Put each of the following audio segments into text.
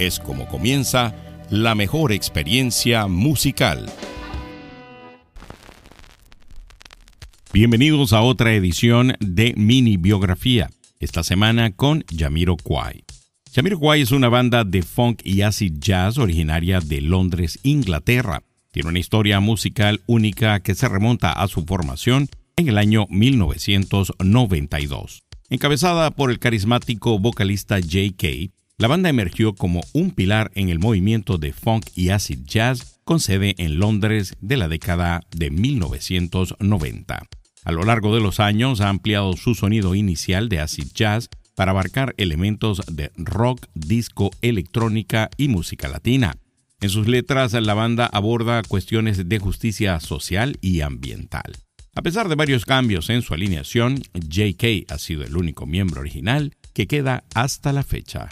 es como comienza la mejor experiencia musical. Bienvenidos a otra edición de Mini Biografía, esta semana con Yamiro Kwai. Yamiro Kwai es una banda de funk y acid jazz originaria de Londres, Inglaterra. Tiene una historia musical única que se remonta a su formación en el año 1992. Encabezada por el carismático vocalista J.K., la banda emergió como un pilar en el movimiento de funk y acid jazz con sede en Londres de la década de 1990. A lo largo de los años ha ampliado su sonido inicial de acid jazz para abarcar elementos de rock, disco, electrónica y música latina. En sus letras, la banda aborda cuestiones de justicia social y ambiental. A pesar de varios cambios en su alineación, JK ha sido el único miembro original que queda hasta la fecha.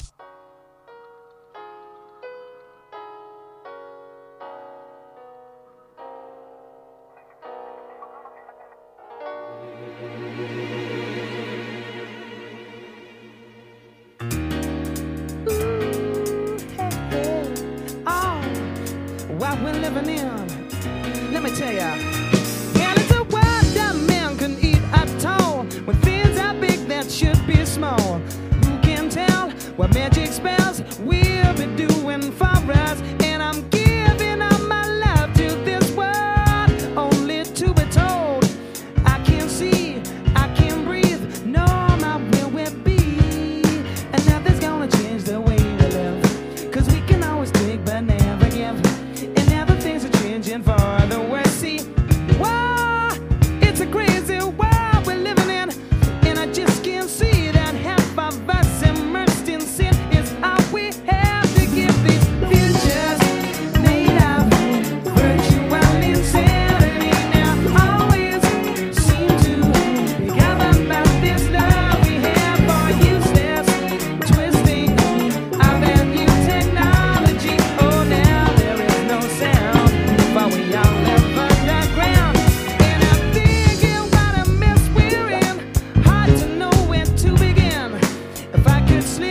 magic spells. We'll be doing fine rides.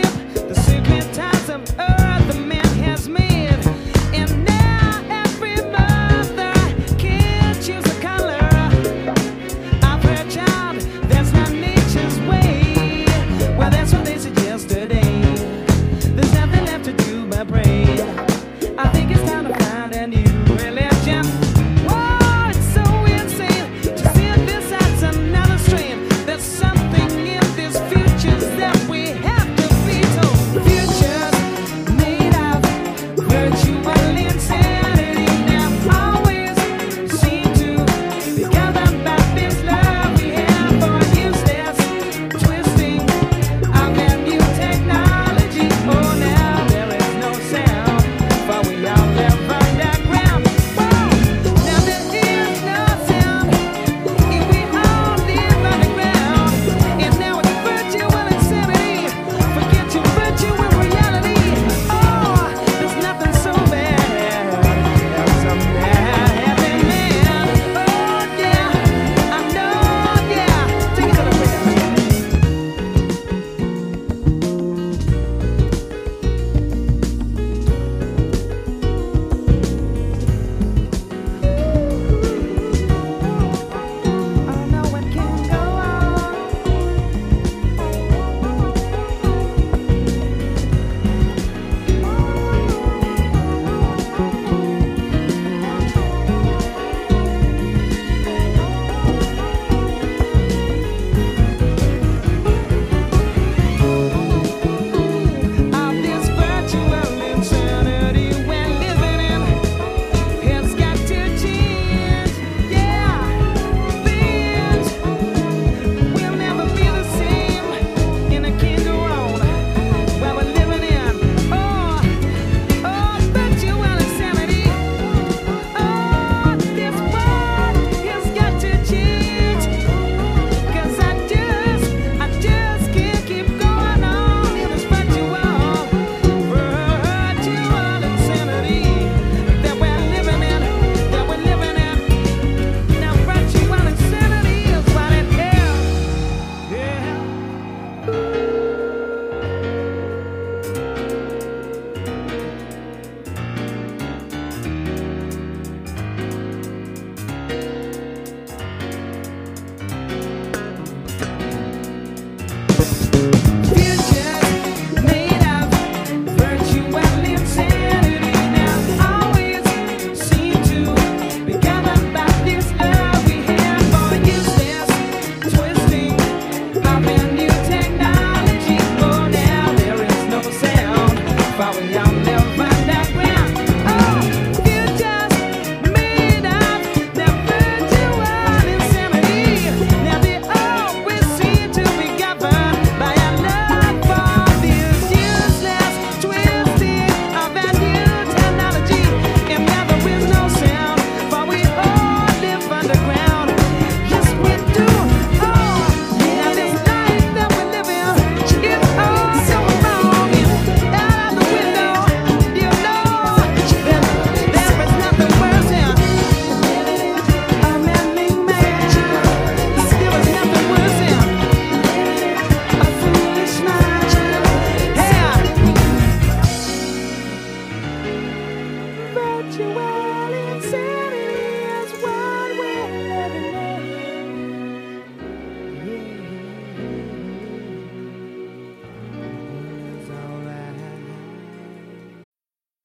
The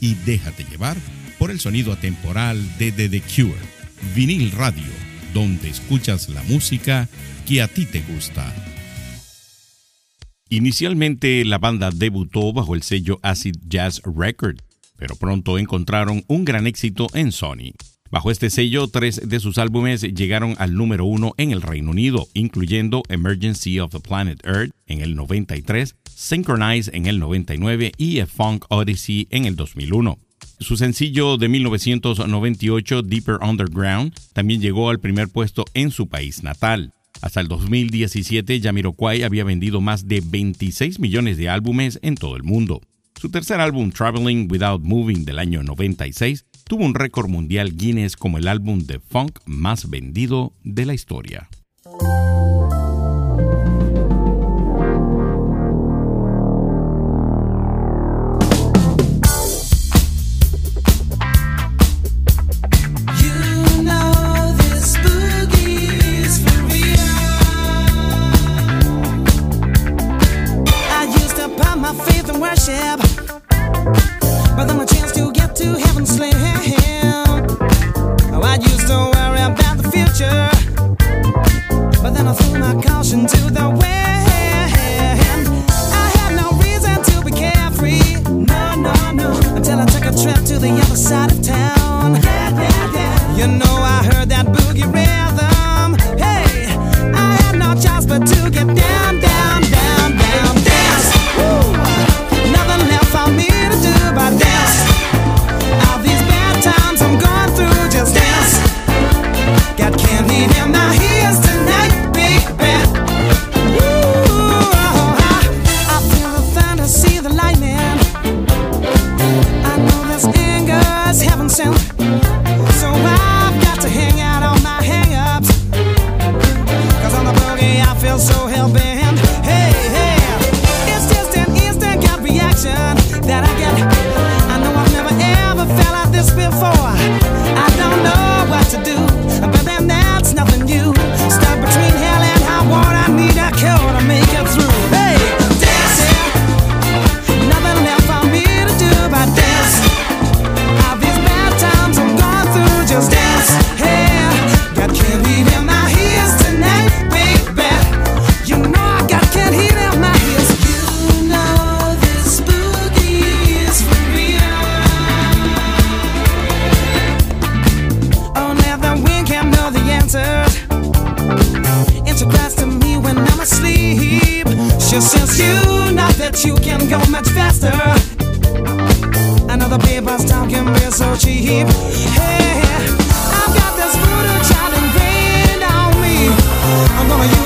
y déjate llevar por el sonido atemporal de The, Cure, vinil radio, donde escuchas la música que a ti te gusta. Inicialmente la banda debutó bajo el sello Acid Jazz Record, pero pronto encontraron un gran éxito en Sony. Bajo este sello, tres de sus álbumes llegaron al número uno en el Reino Unido, incluyendo Emergency of the Planet Earth en el 93, Synchronize en el 99 y A Funk Odyssey en el 2001. Su sencillo de 1998, Deeper Underground, también llegó al primer puesto en su país natal. Hasta el 2017, Jamiroquai había vendido más de 26 millones de álbumes en todo el mundo. Su tercer álbum, Traveling Without Moving, del año 96, tuvo un récord mundial Guinness como el álbum de funk más vendido de la historia. She cries to me when I'm asleep. She says, You know that you can go much faster. Another paper's talk can be so cheap. Hey, I've got this voodoo child ingrained on me. I'm gonna use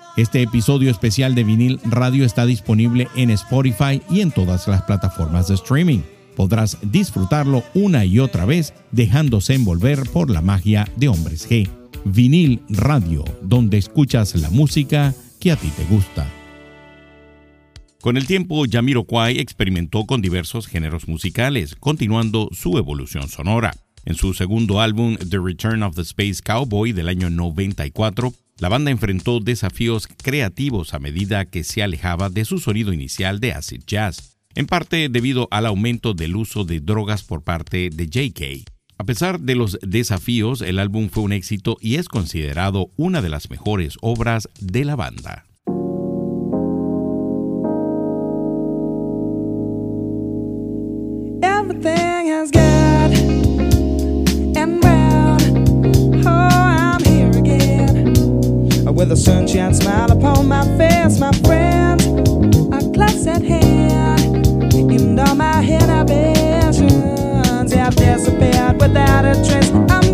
Este episodio especial de vinil radio está disponible en Spotify y en todas las plataformas de streaming. Podrás disfrutarlo una y otra vez dejándose envolver por la magia de Hombres G. Vinil Radio, donde escuchas la música que a ti te gusta. Con el tiempo, Kwai experimentó con diversos géneros musicales, continuando su evolución sonora. En su segundo álbum, The Return of the Space Cowboy del año 94, la banda enfrentó desafíos creativos a medida que se alejaba de su sonido inicial de acid jazz, en parte debido al aumento del uso de drogas por parte de JK. A pesar de los desafíos, el álbum fue un éxito y es considerado una de las mejores obras de la banda. With a sunshine smile upon my face, my friends are close at hand. And all my inhibitions have disappeared without a trace. I'm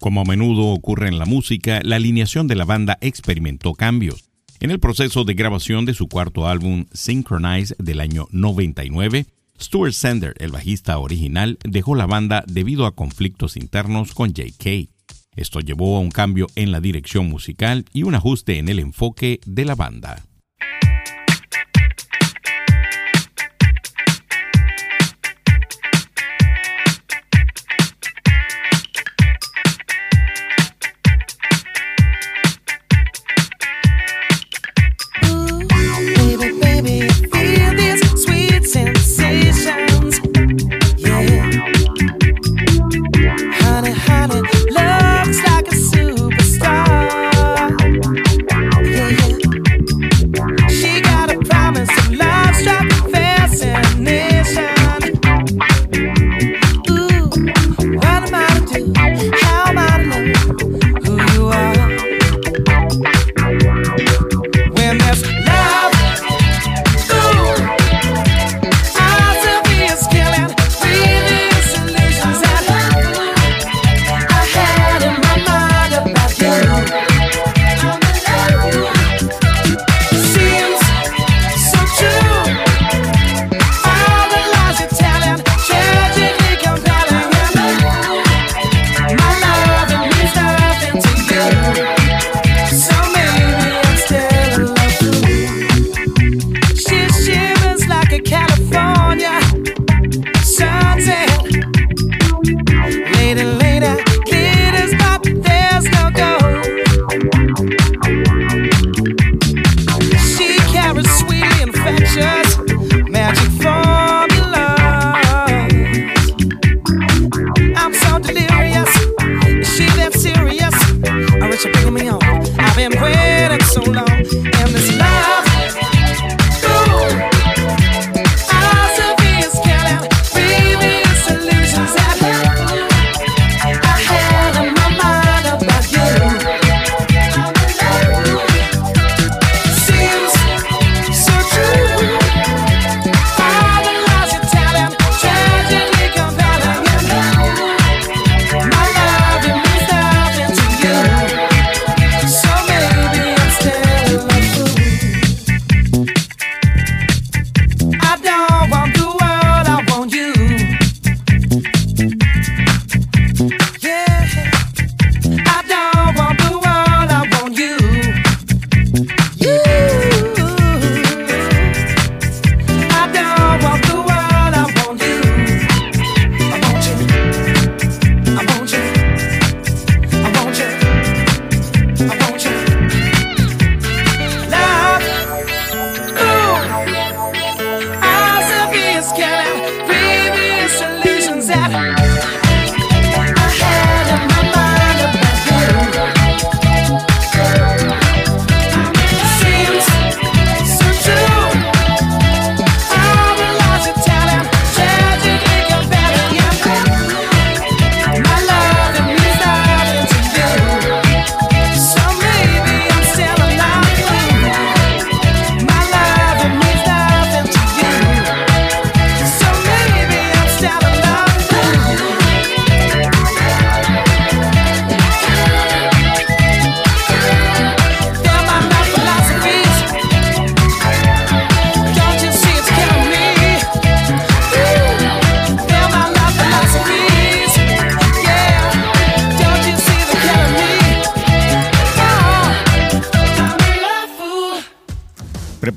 Como a menudo ocurre en la música, la alineación de la banda experimentó cambios. En el proceso de grabación de su cuarto álbum Synchronize del año 99, Stuart Sander, el bajista original, dejó la banda debido a conflictos internos con J.K. Esto llevó a un cambio en la dirección musical y un ajuste en el enfoque de la banda.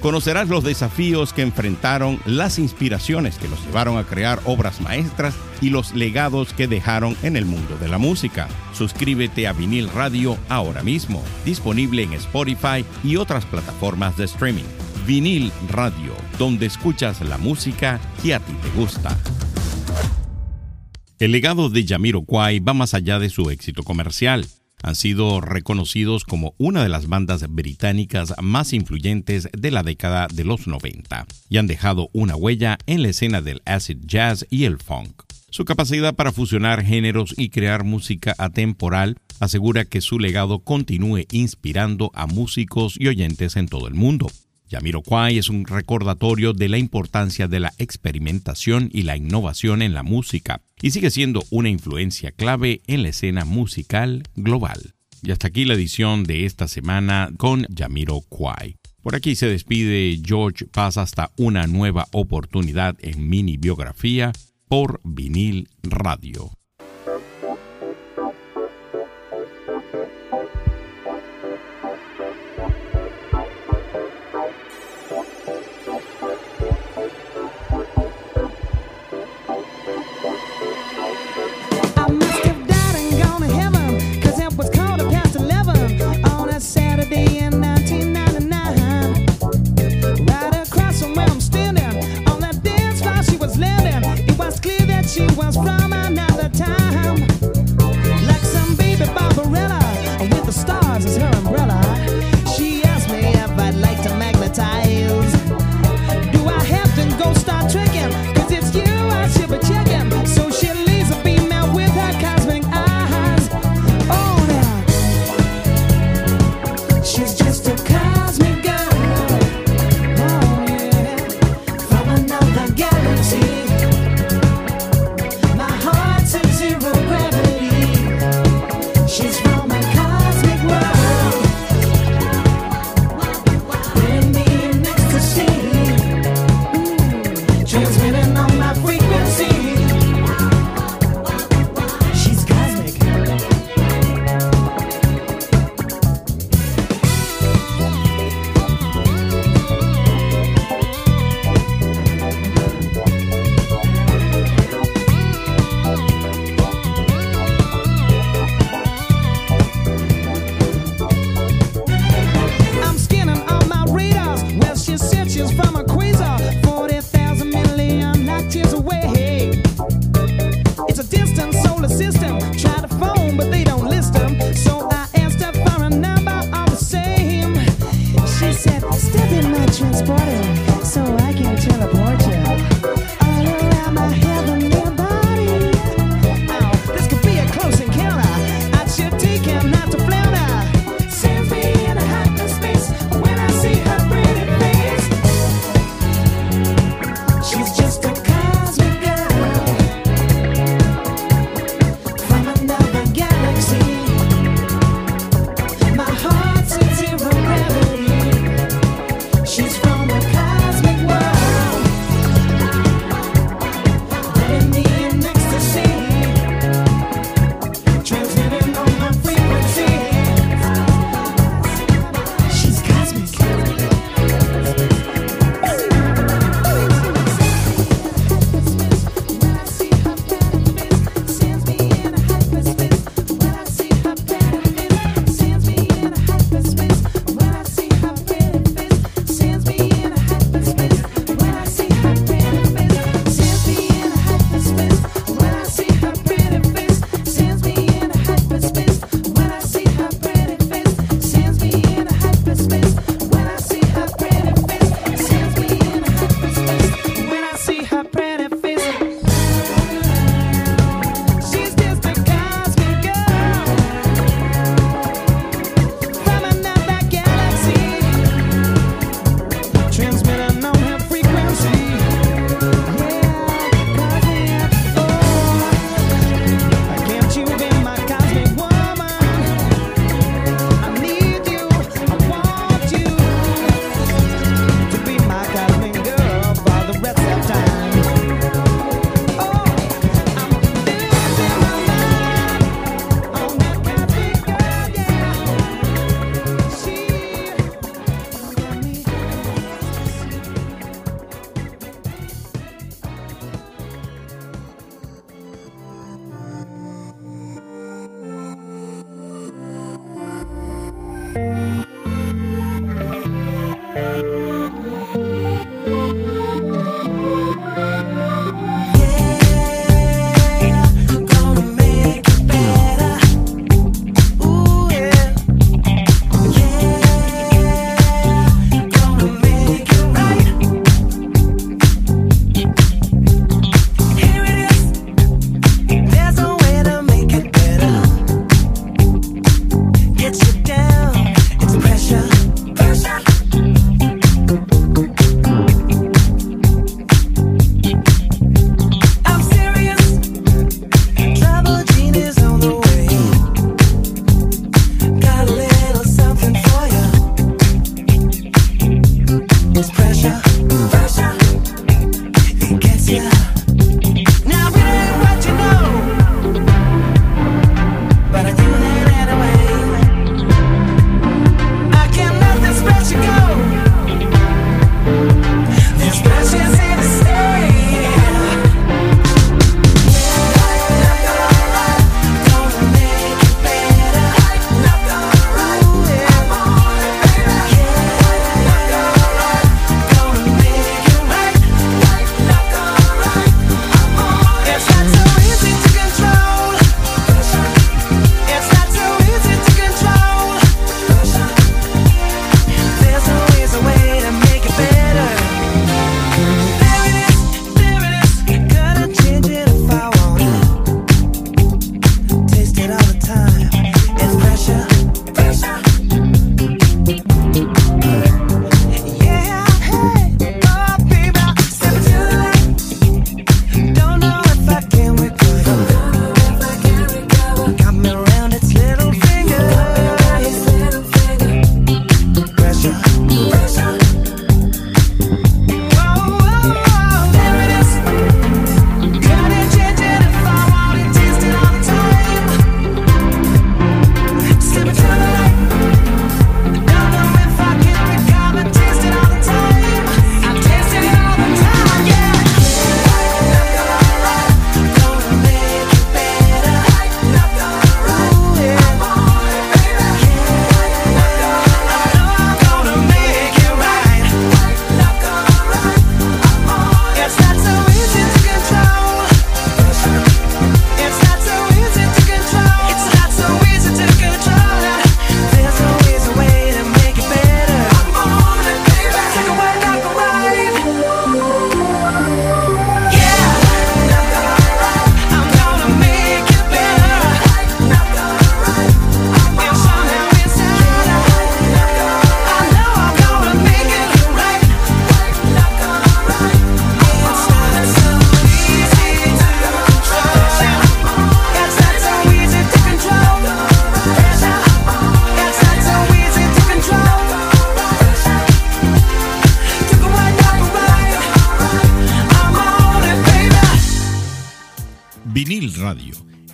Conocerás los desafíos que enfrentaron, las inspiraciones que los llevaron a crear obras maestras y los legados que dejaron en el mundo de la música. Suscríbete a Vinil Radio ahora mismo, disponible en Spotify y otras plataformas de streaming. Vinil Radio, donde escuchas la música que a ti te gusta. El legado de Kwai va más allá de su éxito comercial. Han sido reconocidos como una de las bandas británicas más influyentes de la década de los 90 y han dejado una huella en la escena del acid jazz y el funk. Su capacidad para fusionar géneros y crear música atemporal asegura que su legado continúe inspirando a músicos y oyentes en todo el mundo. Yamiroquai es un recordatorio de la importancia de la experimentación y la innovación en la música y sigue siendo una influencia clave en la escena musical global. Y hasta aquí la edición de esta semana con Yamiroquai. Por aquí se despide George Paz hasta una nueva oportunidad en mini biografía por vinil radio.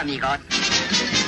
Eso es, todo, amigos.